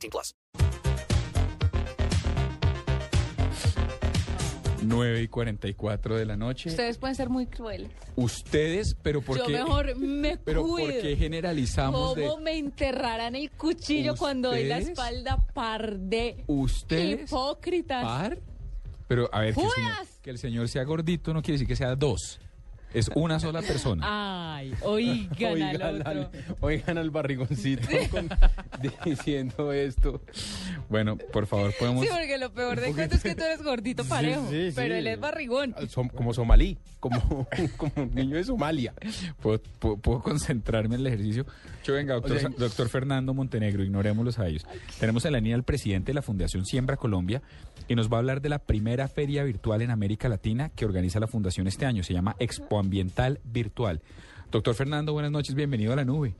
18 plus. 9 y 44 de la noche. Ustedes pueden ser muy crueles. Ustedes, pero ¿por Yo qué? mejor me pero ¿por qué generalizamos de ¿Cómo me enterrarán el cuchillo cuando doy la espalda par de ustedes? hipócritas? par? Pero a ver, que el, señor, ¡Fueras! que el señor sea gordito no quiere decir que sea dos. Es una sola persona. Ay, oigan al Oigan otro. al, oigan al barrigoncito con- diciendo esto. Bueno, por favor, podemos... Sí, porque lo peor de cuento es que tú eres gordito parejo, sí, sí. pero él es barrigón. Som- como somalí, como, como un niño de Somalia. ¿Puedo, puedo- puedo concentrarme en el ejercicio? Yo venga, doctor, O sea- doctor Fernando Montenegro, ignorémoslos a ellos. Tenemos en la línea al presidente de la Fundación Siembra Colombia y nos va a hablar de la primera feria virtual en América Latina que organiza la Fundación este año. Se llama Expo Ambiental Virtual. Doctor Fernando, buenas noches, bienvenido a la nube.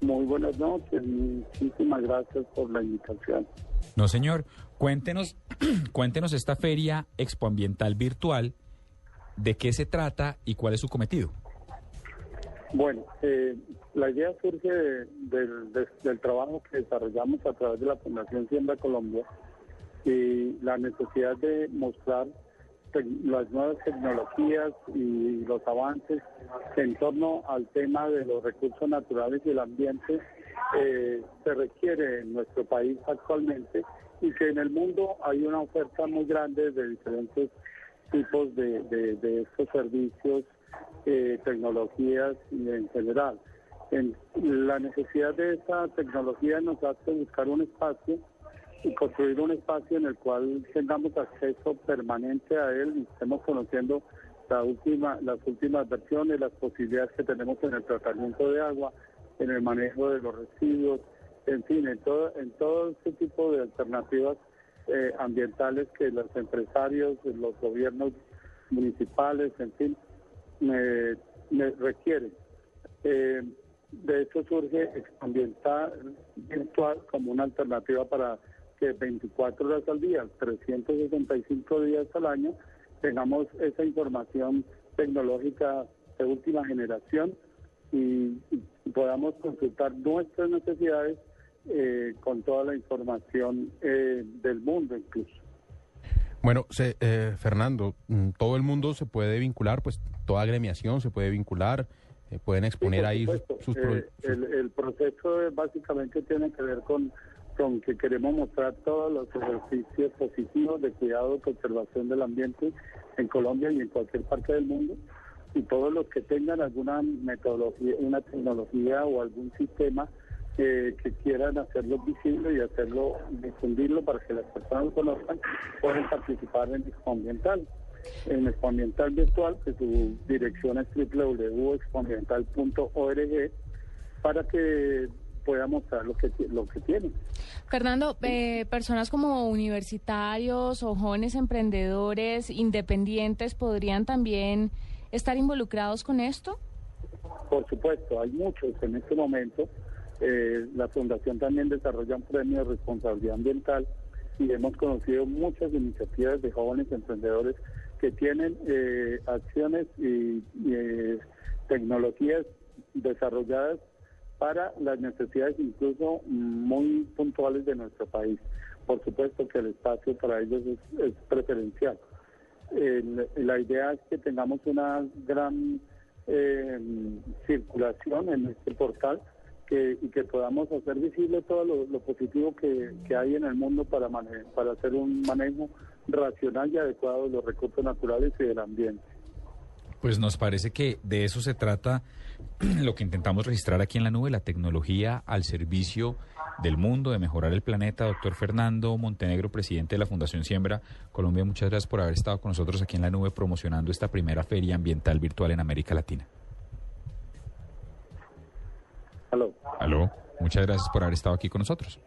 Muy buenas noches, muchísimas gracias por la invitación. No, señor, cuéntenos, cuéntenos esta feria Expo Ambiental Virtual, de qué se trata y cuál es su cometido. Bueno, eh, la idea surge de- del, de- del trabajo que desarrollamos a través de la Fundación Siembra Colombia y la necesidad de mostrar las nuevas tecnologías y los avances en torno al tema de los recursos naturales y el ambiente eh, se requiere en nuestro país actualmente y que en el mundo hay una oferta muy grande de diferentes tipos de, de- estos servicios, eh, tecnologías y en general. En, la necesidad de esta tecnología nos hace buscar un espacio construir un espacio en el cual tengamos acceso permanente a él y estemos conociendo la última, las últimas versiones, las posibilidades que tenemos en el tratamiento de agua, en el manejo de los residuos, en fin, en todo, en todo este tipo de alternativas eh, ambientales que los empresarios, los gobiernos municipales, en fin, me requieren. Eh, de hecho surge Ambiental Virtual como una alternativa para que 24 horas al día, 365 días al año, tengamos esa información tecnológica de última generación y, podamos consultar nuestras necesidades eh, con toda la información eh, del mundo incluso. Bueno, se- eh, Fernando, mm, todo el mundo se puede vincular, pues toda agremiación se puede vincular, eh, pueden exponer Sí, ahí sus, sus Eh, sus- el, el proceso básicamente tiene que ver con, con que queremos mostrar todos los ejercicios positivos de cuidado y conservación del ambiente en Colombia y en cualquier parte del mundo. Y todos los que tengan alguna metodología, una tecnología o algún sistema eh, que quieran hacerlo visible y hacerlo, difundirlo para que las personas lo conozcan, pueden participar en Expo Ambiental. En Expo Ambiental Virtual, que su dirección es www.expoambiental.org, para que pueda mostrar lo que, lo que tiene. Fernando, eh, personas como universitarios o jóvenes emprendedores independientes podrían también estar involucrados con esto. Por supuesto, hay muchos en este momento. Eh, la Fundación también desarrolla un premio de responsabilidad ambiental y hemos conocido muchas iniciativas de jóvenes emprendedores que tienen eh, acciones y, y, eh, tecnologías desarrolladas para las necesidades incluso muy puntuales de nuestro país. Por supuesto que el espacio para ellos es, preferencial. La idea es que tengamos una gran eh, circulación en este portal que, y que podamos hacer visible todo lo, lo positivo que, que hay en el mundo para, mane- para hacer un manejo racional y adecuado de los recursos naturales y del ambiente. Pues nos parece que de eso se trata lo que intentamos registrar aquí en la nube, la tecnología al servicio del mundo, de mejorar el planeta. Doctor Fernando Montenegro, presidente de la Fundación Siembra Colombia, muchas gracias por haber estado con nosotros aquí en la nube promocionando esta primera feria ambiental virtual en América Latina. Aló. Aló, muchas gracias por haber estado aquí con nosotros.